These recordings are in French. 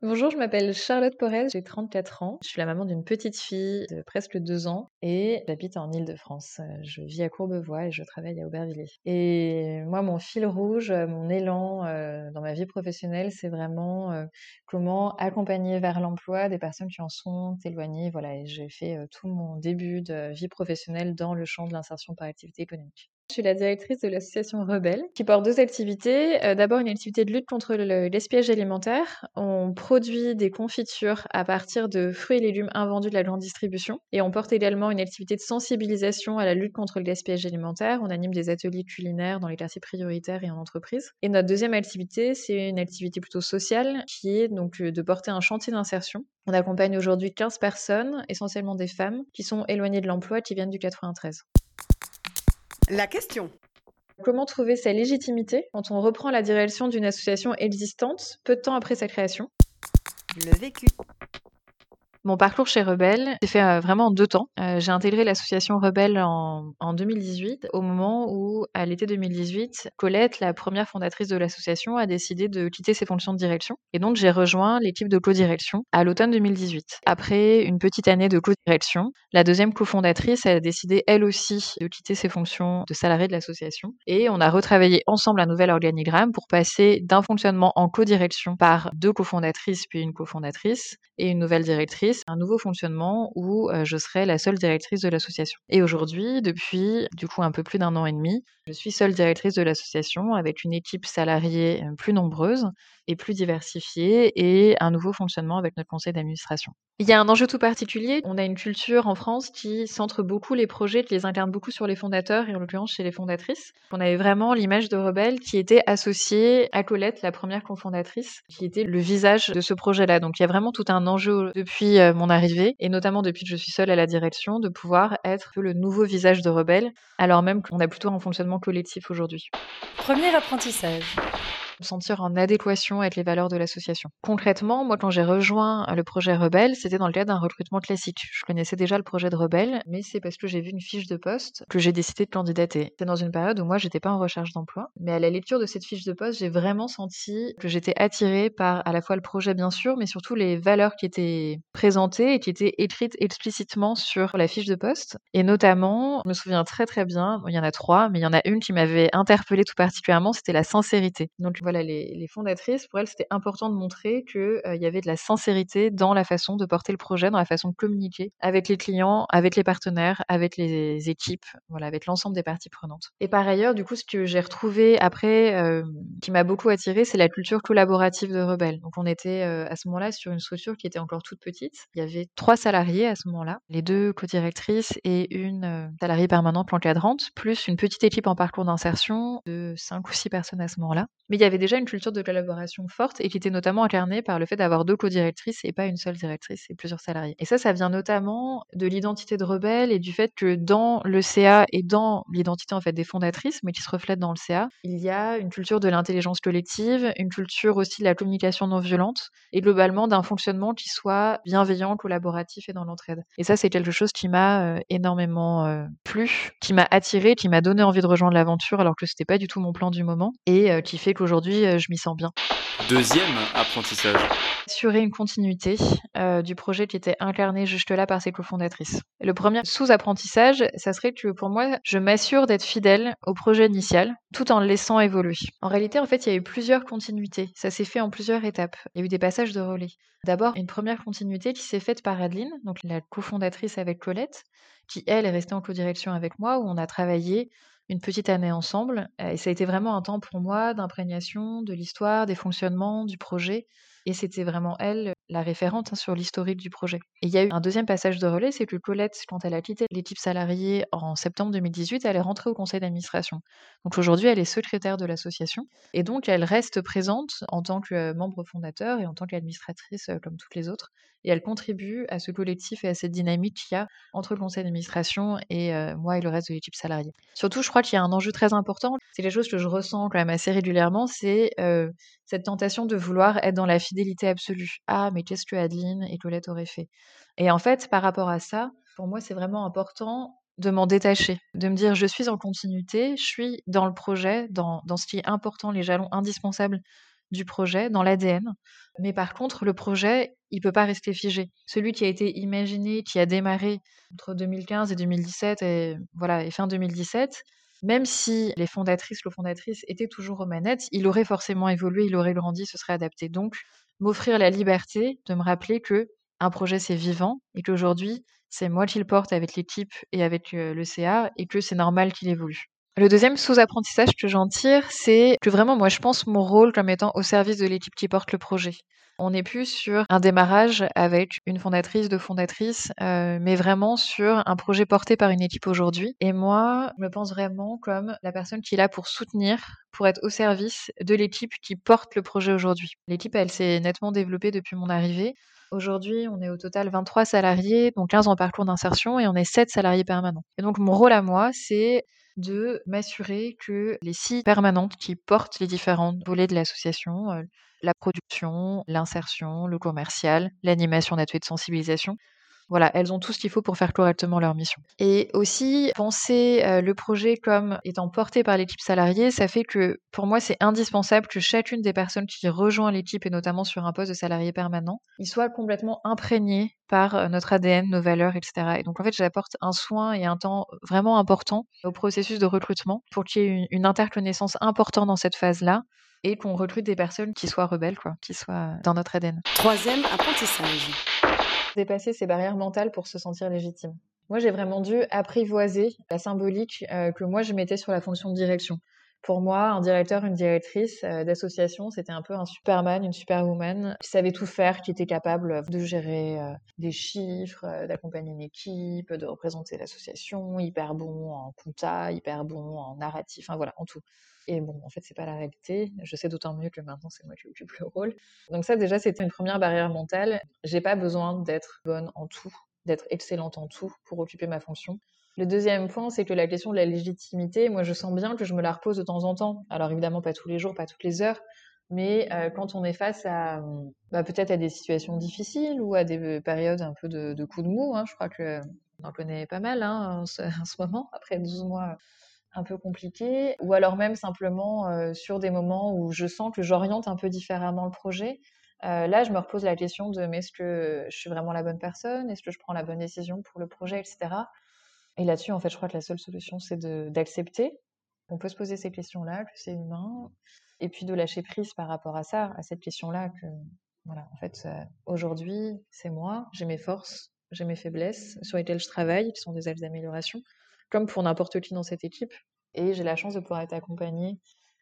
Bonjour, je m'appelle Charlotte Porez, j'ai 34 ans. Je suis la maman d'une petite fille de presque 2 ans et j'habite en Ile-de-France. Je vis à Courbevoie et je travaille à Aubervilliers. Et moi, mon fil rouge, mon élan euh, dans ma vie professionnelle, c'est vraiment euh, comment accompagner vers l'emploi des personnes qui en sont éloignées. Voilà, et j'ai fait euh, tout mon début de vie professionnelle dans le champ de l'insertion par activité économique. Je suis la directrice de l'association Rebelle, qui porte deux activités. Euh, d'abord, une activité de lutte contre le gaspillage alimentaire. On produit des confitures à partir de fruits et légumes invendus de la grande distribution. Et on porte également une activité de sensibilisation à la lutte contre le gaspillage alimentaire. On anime des ateliers culinaires dans les quartiers prioritaires et en entreprise. Et notre deuxième activité, c'est une activité plutôt sociale, qui est donc euh, de porter un chantier d'insertion. On accompagne aujourd'hui 15 personnes, essentiellement des femmes, qui sont éloignées de l'emploi, qui viennent du 93. La question. Comment trouver sa légitimité quand on reprend la direction d'une association existante peu de temps après sa création? Le vécu. Mon parcours chez Rebelle s'est fait euh, vraiment en deux temps. Euh, j'ai intégré l'association Rebelle en, en 2018, au moment où, à l'été 2018, Colette, la première fondatrice de l'association, a décidé de quitter ses fonctions de direction. Et donc, j'ai rejoint l'équipe de co-direction à l'automne 2018. Après une petite année de co-direction, la deuxième cofondatrice a décidé, elle aussi, de quitter ses fonctions de salariée de l'association. Et on a retravaillé ensemble un nouvel organigramme pour passer d'un fonctionnement en co-direction par deux cofondatrices puis une cofondatrice et une nouvelle directrice un nouveau fonctionnement où je serai la seule directrice de l'association. Et aujourd'hui, depuis du coup un peu plus d'un an et demi, je suis seule directrice de l'association avec une équipe salariée plus nombreuse et plus diversifiée et un nouveau fonctionnement avec notre conseil d'administration. Il y a un enjeu tout particulier. On a une culture en France qui centre beaucoup les projets, qui les incarne beaucoup sur les fondateurs et en l'occurrence chez les fondatrices. On avait vraiment l'image de Rebelle qui était associée à Colette, la première cofondatrice, qui était le visage de ce projet-là. Donc il y a vraiment tout un enjeu depuis mon arrivée et notamment depuis que je suis seule à la direction de pouvoir être le nouveau visage de Rebelle alors même qu'on a plutôt un fonctionnement collectif aujourd'hui. Premier apprentissage me sentir en adéquation avec les valeurs de l'association. Concrètement, moi, quand j'ai rejoint le projet Rebelle, c'était dans le cadre d'un recrutement classique. Je connaissais déjà le projet de Rebelle, mais c'est parce que j'ai vu une fiche de poste que j'ai décidé de candidater. C'était dans une période où moi, j'étais pas en recherche d'emploi, mais à la lecture de cette fiche de poste, j'ai vraiment senti que j'étais attirée par à la fois le projet, bien sûr, mais surtout les valeurs qui étaient présentées et qui étaient écrites explicitement sur la fiche de poste. Et notamment, je me souviens très très bien, il y en a trois, mais il y en a une qui m'avait interpellée tout particulièrement, c'était la sincérité. Donc voilà, les, fondatrices, pour elles, c'était important de montrer qu'il euh, y avait de la sincérité dans la façon de porter le projet, dans la façon de communiquer avec les clients, avec les partenaires, avec les équipes, voilà, avec l'ensemble des parties prenantes. Et par ailleurs, du coup, ce que j'ai retrouvé après, euh, qui m'a beaucoup attiré, c'est la culture collaborative de Rebelle. Donc, on était euh, à ce moment-là sur une structure qui était encore toute petite. Il y avait trois salariés à ce moment-là, les deux co-directrices et une salariée permanente l'encadrante, plus une petite équipe en parcours d'insertion de cinq ou six personnes à ce moment-là. Mais il y avait déjà une culture de collaboration forte et qui était notamment incarnée par le fait d'avoir deux co-directrices et pas une seule directrice et plusieurs salariés. Et ça, ça vient notamment de l'identité de Rebelle et du fait que dans le CA et dans l'identité en fait des fondatrices, mais qui se reflète dans le CA, il y a une culture de l'intelligence collective, une culture aussi de la communication non violente et globalement d'un fonctionnement qui soit bienveillant, collaboratif et dans l'entraide. Et ça, c'est quelque chose qui m'a euh, énormément euh, plu, qui m'a attiré, qui m'a donné envie de rejoindre l'aventure alors que c'était pas du tout mon plan du moment et euh, qui fait qu'aujourd'hui je m'y sens bien. Deuxième apprentissage. Assurer une continuité du projet qui était incarné jusque-là par ses cofondatrices. Le premier sous-apprentissage, ça serait que pour moi, je m'assure d'être fidèle au projet initial, tout en le laissant évoluer. En réalité, en fait, il y a eu plusieurs continuités. Ça s'est fait en plusieurs étapes. Il y a eu des passages de relais. D'abord, une première continuité qui s'est faite par Adeline, donc la cofondatrice avec Colette, qui elle est restée en co-direction avec moi, où on a travaillé une petite année ensemble. Et ça a été vraiment un temps pour moi d'imprégnation de l'histoire, des fonctionnements, du projet. Et c'était vraiment elle la référente hein, sur l'historique du projet. Et il y a eu un deuxième passage de relais, c'est que Colette, quand elle a quitté l'équipe salariée en septembre 2018, elle est rentrée au conseil d'administration. Donc aujourd'hui, elle est secrétaire de l'association et donc elle reste présente en tant que membre fondateur et en tant qu'administratrice comme toutes les autres. Et elle contribue à ce collectif et à cette dynamique qu'il y a entre le conseil d'administration et moi et le reste de l'équipe salariée. Surtout, je crois qu'il y a un enjeu très important. C'est quelque chose que je ressens quand même assez régulièrement, c'est cette tentation de vouloir être dans la fidélité absolue. Ah, mais qu'est-ce que Adeline et Colette auraient fait Et en fait, par rapport à ça, pour moi, c'est vraiment important de m'en détacher, de me dire je suis en continuité, je suis dans le projet, dans, ce qui est important, les jalons indispensables du projet, dans l'ADN. Mais par contre, le projet, il peut pas rester figé. Celui qui a été imaginé, qui a démarré entre 2015 et 2017 et voilà, et fin 2017, même si les fondatrices, le fondatrice étaient toujours aux manettes, il aurait forcément évolué, il aurait grandi, ce serait adapté. Donc, m'offrir la liberté de me rappeler que un projet c'est vivant et qu'aujourd'hui c'est moi qui le porte avec l'équipe et avec le CA et que c'est normal qu'il évolue. Le deuxième sous-apprentissage que j'en tire, c'est que vraiment, moi, je pense mon rôle comme étant au service de l'équipe qui porte le projet. On n'est plus sur un démarrage avec une fondatrice, deux fondatrices, euh, mais vraiment sur un projet porté par une équipe aujourd'hui. Et moi, je me pense vraiment comme la personne qui est là pour soutenir, pour être au service de l'équipe qui porte le projet aujourd'hui. L'équipe, elle s'est nettement développée depuis mon arrivée. Aujourd'hui, on est au total 23 salariés, donc 15 en parcours d'insertion, et on est 7 salariés permanents. Et donc, mon rôle à moi, c'est de m'assurer que les six permanentes qui portent les différents volets de l'association, euh, la production, l'insertion, le commercial, l'animation d'ateliers de sensibilisation, voilà, elles ont tout ce qu'il faut pour faire correctement leur mission. Et aussi, penser euh, le projet comme étant porté par l'équipe salariée, ça fait que pour moi, c'est indispensable que chacune des personnes qui rejoint l'équipe, et notamment sur un poste de salarié permanent, soit complètement imprégné par euh, notre ADN, nos valeurs, etc. Et donc, en fait, j'apporte un soin et un temps vraiment important au processus de recrutement pour qu'il y ait une, une interconnaissance importante dans cette phase-là et qu'on recrute des personnes qui soient rebelles, quoi, qui soient dans notre ADN. Troisième apprentissage dépasser ces barrières mentales pour se sentir légitime. Moi, j'ai vraiment dû apprivoiser la symbolique euh, que moi je mettais sur la fonction de direction. Pour moi, un directeur, une directrice euh, d'association, c'était un peu un superman, une superwoman qui savait tout faire, qui était capable de gérer euh, des chiffres, d'accompagner une équipe, de représenter l'association, hyper bon en compta, hyper bon en narratif, enfin voilà, en tout. Et bon, en fait, c'est pas la réalité. Je sais d'autant mieux que maintenant, c'est moi qui occupe le rôle. Donc ça, déjà, c'était une première barrière mentale. J'ai pas besoin d'être bonne en tout, d'être excellente en tout pour occuper ma fonction. Le deuxième point, c'est que la question de la légitimité, moi, je sens bien que je me la repose de temps en temps. Alors évidemment, pas tous les jours, pas toutes les heures, mais euh, quand on est face à bah, peut-être à des situations difficiles ou à des périodes un peu de, coups de mou, hein, je crois que en connaît pas mal hein, en, ce, en, ce, moment, après 12 mois un peu compliqué, ou alors même simplement euh, sur des moments où je sens que j'oriente un peu différemment le projet. Euh, là, je me repose la question de mais est-ce que je suis vraiment la bonne personne? Est-ce que je prends la bonne décision pour le projet, etc. Et là-dessus, en fait, je crois que la seule solution, c'est d'accepter. On peut se poser ces questions-là, que c'est humain, et puis de lâcher prise par rapport à ça, à cette question-là, que voilà, en fait, aujourd'hui, c'est moi, j'ai mes forces, j'ai mes faiblesses sur lesquelles je travaille, qui sont des axes d'amélioration comme pour n'importe qui dans cette équipe. Et j'ai la chance de pouvoir être accompagnée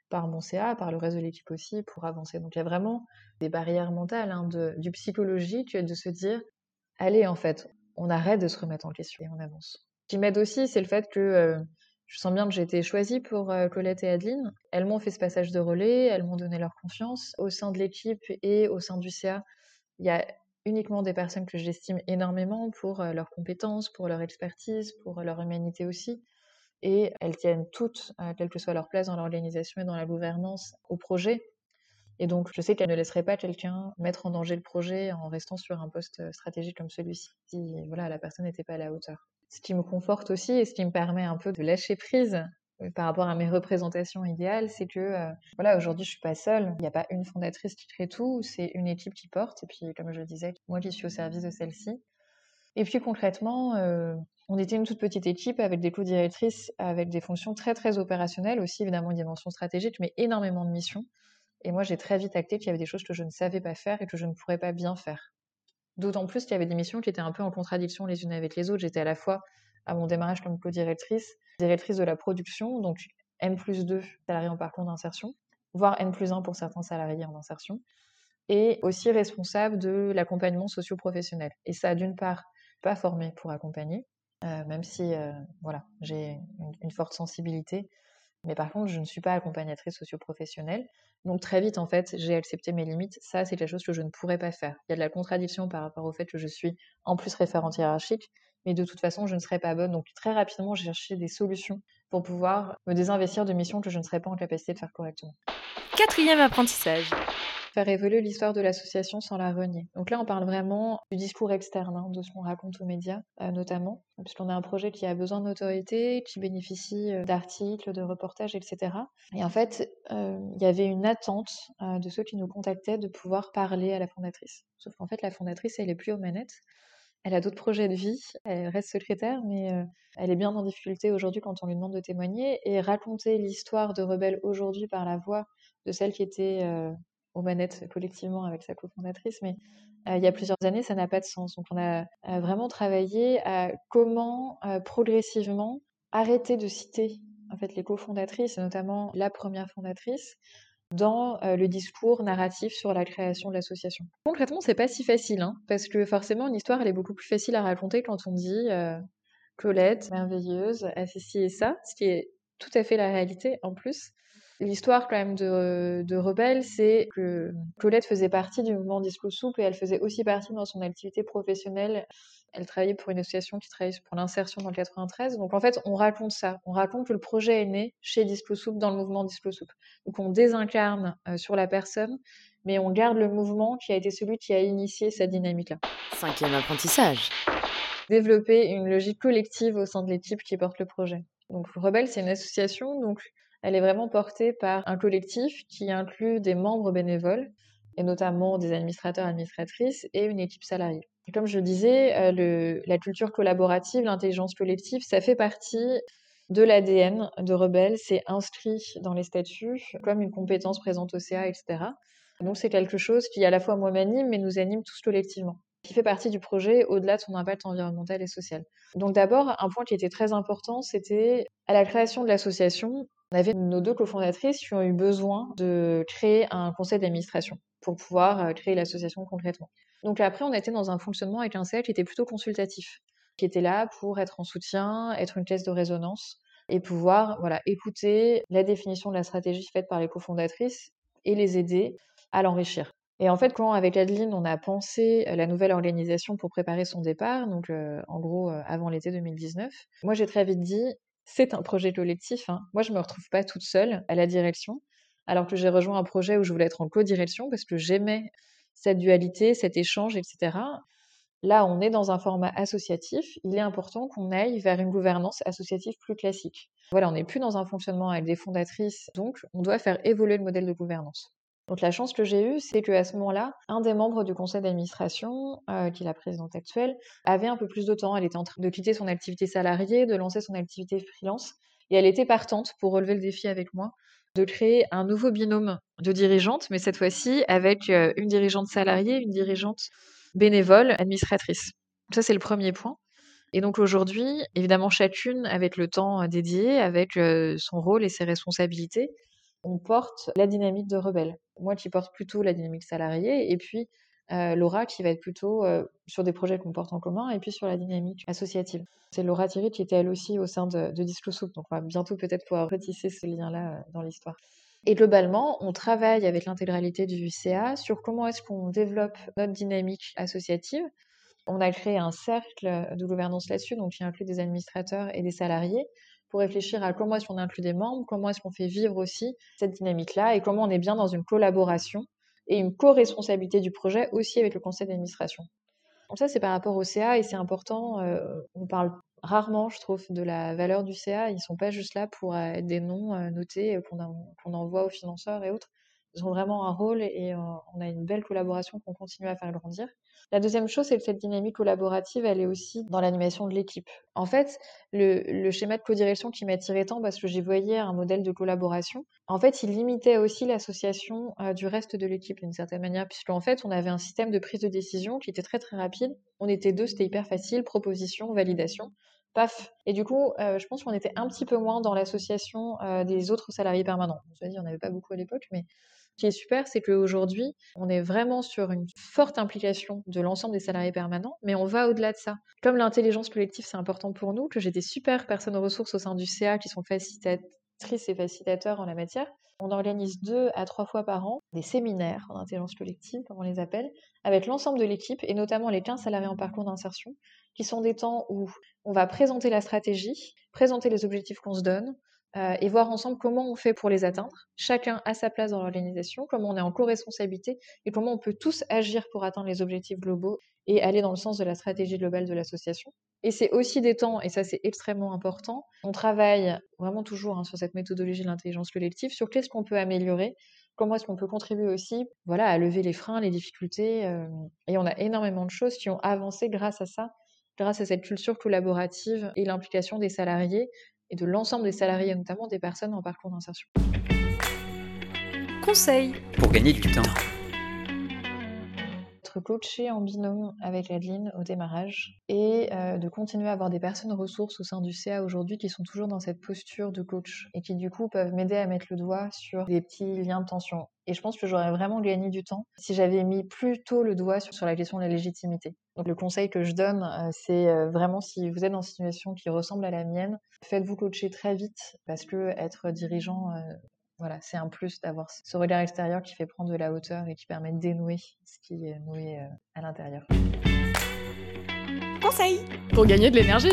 par mon CA, par le reste de l'équipe aussi, pour avancer. Donc il y a vraiment des barrières mentales, hein, de, du psychologique, de se dire, allez, en fait, on arrête de se remettre en question et on avance. Qui m'aide aussi, c'est le fait que euh, je sens bien que j'ai été choisie pour euh, Colette et Adeline. Elles m'ont fait ce passage de relais, elles m'ont donné leur confiance. Au sein de l'équipe et au sein du CA, il y a uniquement des personnes que j'estime énormément pour euh, leurs compétences, pour leur expertise, pour leur humanité aussi. Et elles tiennent toutes, quelle que soit leur place dans l'organisation et dans la gouvernance, au projet. Et donc, je sais qu'elles ne laisseraient pas quelqu'un mettre en danger le projet en restant sur un poste stratégique comme celui-ci, si voilà, la personne n'était pas à la hauteur. Ce qui me conforte aussi et ce qui me permet un peu de lâcher prise par rapport à mes représentations idéales, c'est que euh, voilà, aujourd'hui je suis pas seule. Il n'y a pas une fondatrice qui crée tout, c'est une équipe qui porte. Et puis, comme je le disais, moi qui suis au service de celle-ci. Et puis concrètement, euh, on était une toute petite équipe avec des co-directrices, avec des fonctions très très opérationnelles aussi, évidemment une dimension stratégique, mais énormément de missions. Et moi, j'ai très vite acté qu'il y avait des choses que je ne savais pas faire et que je ne pourrais pas bien faire. D'autant plus qu'il y avait des missions qui étaient un peu en contradiction les unes avec les autres. J'étais à la fois à mon démarrage comme co-directrice, directrice de la production, donc N plus 2 salariés en parcours d'insertion, voire N plus 1 pour certains salariés en insertion. et aussi responsable de l'accompagnement socio-professionnel. Et ça, d'une part, pas formé pour accompagner, euh, même si euh, voilà, j'ai une, une, forte sensibilité. Mais par contre, je ne suis pas accompagnatrice socio-professionnelle. Donc très vite, en fait, j'ai accepté mes limites. Ça, c'est quelque chose que je ne pourrais pas faire. Il y a de la contradiction par rapport au fait que je suis en plus référente hiérarchique, mais de toute façon, je ne serais pas bonne. Donc très rapidement, j'ai cherché des solutions pour pouvoir me désinvestir de missions que je ne serais pas en capacité de faire correctement. Quatrième apprentissage faire évoluer l'histoire de l'association sans la renier. Donc là, on parle vraiment du discours externe, hein, de ce qu'on raconte aux médias, euh, notamment, puisqu'on a un projet qui a besoin d'autorité, qui bénéficie euh, d'articles, de reportages, etc. Et en fait, euh, il y avait une attente de ceux qui nous contactaient de pouvoir parler à la fondatrice. Sauf qu'en fait, la fondatrice, elle est plus aux manettes. Elle a d'autres projets de vie, elle reste secrétaire, mais elle est bien en difficulté aujourd'hui quand on lui demande de témoigner. Et raconter l'histoire de Rebelle aujourd'hui par la voix de celle qui était manettes collectivement avec sa cofondatrice, mais euh, il y a plusieurs années, ça n'a pas de sens. Donc on a euh, vraiment travaillé à comment euh, progressivement arrêter de citer en fait les cofondatrices, et notamment la première fondatrice, dans le discours narratif sur la création de l'association. Concrètement, c'est pas si facile, hein, parce que forcément, une histoire, elle est beaucoup plus facile à raconter quand on dit Colette, merveilleuse, a fait ci et ça, ce qui est tout à fait la réalité en plus. L'histoire quand même de, de Rebelle, c'est que Colette faisait partie du mouvement Disco Souple et elle faisait aussi partie dans son activité professionnelle. Elle travaillait pour une association qui travaille pour l'insertion dans le 93. Donc en fait, on raconte ça. On raconte que le projet est né chez Disco Souple, dans le mouvement Disco Souple. Donc on désincarne euh, sur la personne, mais on garde le mouvement qui a été celui qui a initié cette dynamique-là. Cinquième apprentissage. Développer une logique collective au sein de l'équipe qui porte le projet. Donc Rebelle, c'est une association, donc elle est vraiment portée par un collectif qui inclut des membres bénévoles, et notamment des administrateurs, administratrices, et une équipe salariée. Comme je le disais, euh, le, la culture collaborative, l'intelligence collective, ça fait partie de l'ADN de Rebelle, c'est inscrit dans les statuts comme une compétence présente au CA, etc. Donc c'est quelque chose qui à la fois moi m'anime, mais nous anime tous collectivement qui fait partie du projet au-delà de son impact environnemental et social. Donc d'abord, un point qui était très important, c'était à la création de l'association, on avait nos deux cofondatrices qui ont eu besoin de créer un conseil d'administration pour pouvoir créer l'association concrètement. Donc après, on était dans un fonctionnement avec un CA qui était plutôt consultatif, qui était là pour être en soutien, être une caisse de résonance et pouvoir voilà, écouter la définition de la stratégie faite par les cofondatrices et les aider à l'enrichir. Et en fait, quand avec Adeline, on a pensé la nouvelle organisation pour préparer son départ, donc euh, en gros euh, avant l'été 2019, moi j'ai très vite dit, c'est un projet collectif. Hein. Moi, je me retrouve pas toute seule à la direction, alors que j'ai rejoint un projet où je voulais être en co-direction parce que j'aimais cette dualité, cet échange, etc. Là, on est dans un format associatif. Il est important qu'on aille vers une gouvernance associative plus classique. Voilà, on n'est plus dans un fonctionnement avec des fondatrices, donc on doit faire évoluer le modèle de gouvernance. Donc la chance que j'ai eue, c'est qu'à ce moment-là, un des membres du conseil d'administration, euh, qui est la présidente actuelle, avait un peu plus de temps. Elle était en train de quitter son activité salariée, de lancer son activité freelance, et elle était partante pour relever le défi avec moi de créer un nouveau binôme de dirigeantes, mais cette fois-ci avec euh, une dirigeante salariée, une dirigeante bénévole, administratrice. Ça, c'est le premier point. Et donc aujourd'hui, évidemment, chacune avec le temps euh, dédié, avec son rôle et ses responsabilités, on porte la dynamique de rebelle. Moi qui porte plutôt la dynamique salariée, et puis euh, Laura qui va être plutôt euh, sur des projets qu'on porte en commun, et puis sur la dynamique associative. C'est Laura Thierry qui était elle aussi au sein de, de donc on va bientôt peut-être pouvoir retisser ce lien-là euh, dans l'histoire. Et globalement, on travaille avec l'intégralité du CA sur comment est-ce qu'on développe notre dynamique associative. On a créé un cercle de gouvernance là-dessus, donc qui inclut des administrateurs et des salariés, pour réfléchir à comment est-ce qu'on inclut des membres, comment est-ce qu'on fait vivre aussi cette dynamique-là et comment on est bien dans une collaboration et une co-responsabilité du projet aussi avec le conseil d'administration. Donc ça, c'est par rapport au CA et c'est important. Euh, on parle rarement, je trouve, de la valeur du CA. Ils sont pas juste là pour euh, être des noms euh, notés qu'on qu envoie aux financeurs et autres. Ils ont vraiment un rôle et on a une belle collaboration qu'on continue à faire grandir. La deuxième chose, c'est que cette dynamique collaborative, elle est aussi dans l'animation de l'équipe. En fait, le, schéma de codirection qui m'attirait tant parce que j'y voyais un modèle de collaboration, en fait, il limitait aussi l'association euh, du reste de l'équipe d'une certaine manière, puisqu'en fait, on avait un système de prise de décision qui était très très rapide. On était deux, c'était hyper facile, proposition, validation. Paf. Et du coup, euh, je pense qu'on était un petit peu moins dans l'association euh, des autres salariés permanents. Je veux dire, on n'avait pas beaucoup à l'époque, mais Ce qui est super, c'est qu'aujourd'hui, on est vraiment sur une forte implication de l'ensemble des salariés permanents, mais on va au-delà de ça. Comme l'intelligence collective, c'est important pour nous, que j'ai des super personnes ressources au sein du CA qui sont facilitatrices et facilitateurs en la matière, on organise deux à trois fois par an des séminaires en intelligence collective, comme on les appelle, avec l'ensemble de l'équipe et notamment les 15 salariés en parcours d'insertion, qui sont des temps où on va présenter la stratégie, présenter les objectifs qu'on se donne, euh, et voir ensemble comment on fait pour les atteindre, chacun à sa place dans l'organisation, comment on est en co-responsabilité et comment on peut tous agir pour atteindre les objectifs globaux et aller dans le sens de la stratégie globale de l'association. Et c'est aussi des temps, et ça c'est extrêmement important, on travaille vraiment toujours hein, sur cette méthodologie de l'intelligence collective, sur qu'est-ce qu'on peut améliorer, comment est-ce qu'on peut contribuer aussi voilà, à lever les freins, les difficultés. Euh, et on a énormément de choses qui ont avancé grâce à ça, grâce à cette culture collaborative et l'implication des salariés et de l'ensemble des salariés, notamment des personnes en parcours d'insertion. Conseil Pour gagner du temps. Être coaché en binôme avec Adeline au démarrage et euh, de continuer à avoir des personnes ressources au sein du CA aujourd'hui qui sont toujours dans cette posture de coach et qui du coup peuvent m'aider à mettre le doigt sur des petits liens de tension. Et je pense que j'aurais vraiment gagné du temps si j'avais mis plus tôt le doigt sur, sur la question de la légitimité. Donc le conseil que je donne, euh, c'est euh, vraiment si vous êtes dans une situation qui ressemble à la mienne, faites-vous coacher très vite parce que être dirigeant, voilà, c'est un plus d'avoir ce regard extérieur qui fait prendre de la hauteur et qui permet de dénouer ce qui est noué euh, à l'intérieur. Conseil Pour gagner de l'énergie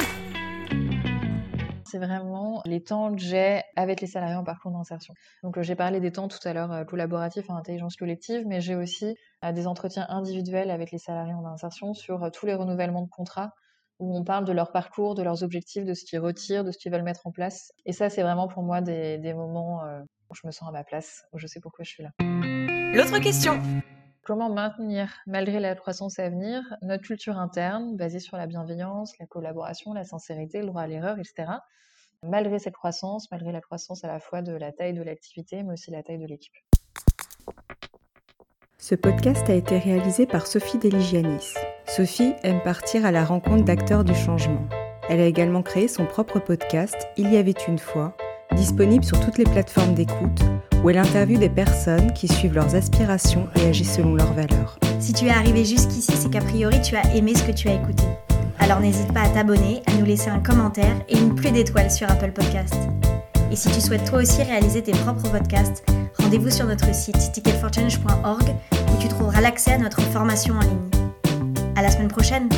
c'est vraiment les temps que j'ai avec les salariés en parcours d'insertion. Donc euh, j'ai parlé des temps tout à l'heure euh, collaboratifs en intelligence collective, mais j'ai aussi des entretiens individuels avec les salariés en insertion sur tous les renouvellements de contrats où on parle de leur parcours, de leurs objectifs, de ce qu'ils retirent, de ce qu'ils veulent mettre en place. Et ça, c'est vraiment pour moi des, moments je me sens à ma place, où je sais pourquoi je suis là. L'autre question Comment maintenir, malgré la croissance à venir, notre culture interne basée sur la bienveillance, la collaboration, la sincérité, le droit à l'erreur, etc. Malgré cette croissance, malgré la croissance à la fois de la taille de l'activité, mais aussi la taille de l'équipe. Ce podcast a été réalisé par Sophie Deligianis. Sophie aime partir à la rencontre d'acteurs du changement. Elle a également créé son propre podcast Il y avait une fois, disponible sur toutes les plateformes d'écoute, où elle interviewe des personnes qui suivent leurs aspirations et agissent selon leurs valeurs. Si tu es arrivé jusqu'ici, c'est qu'a priori tu as aimé ce que tu as écouté. Alors n'hésite pas à t'abonner, à nous laisser un commentaire et une pluie d'étoiles sur Apple Podcast. Et si tu souhaites toi aussi réaliser tes propres podcasts, rendez-vous sur notre site ticketforchange.org où tu trouveras l'accès à notre formation en ligne. À la semaine prochaine.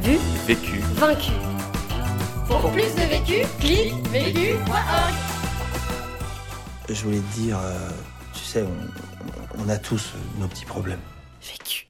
Vu Vécu. Vaincu. Pour plus de vécu, clique vécu.org. Je voulais te dire, euh, tu sais, on, on a tous nos petits problèmes. Vécu.